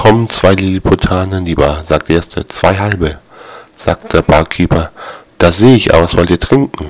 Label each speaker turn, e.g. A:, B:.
A: Komm, zwei Lilliputaner, lieber, sagt der Erste. Zwei halbe, sagt der Barkeeper. Da seh ich aus, wollt ihr trinken?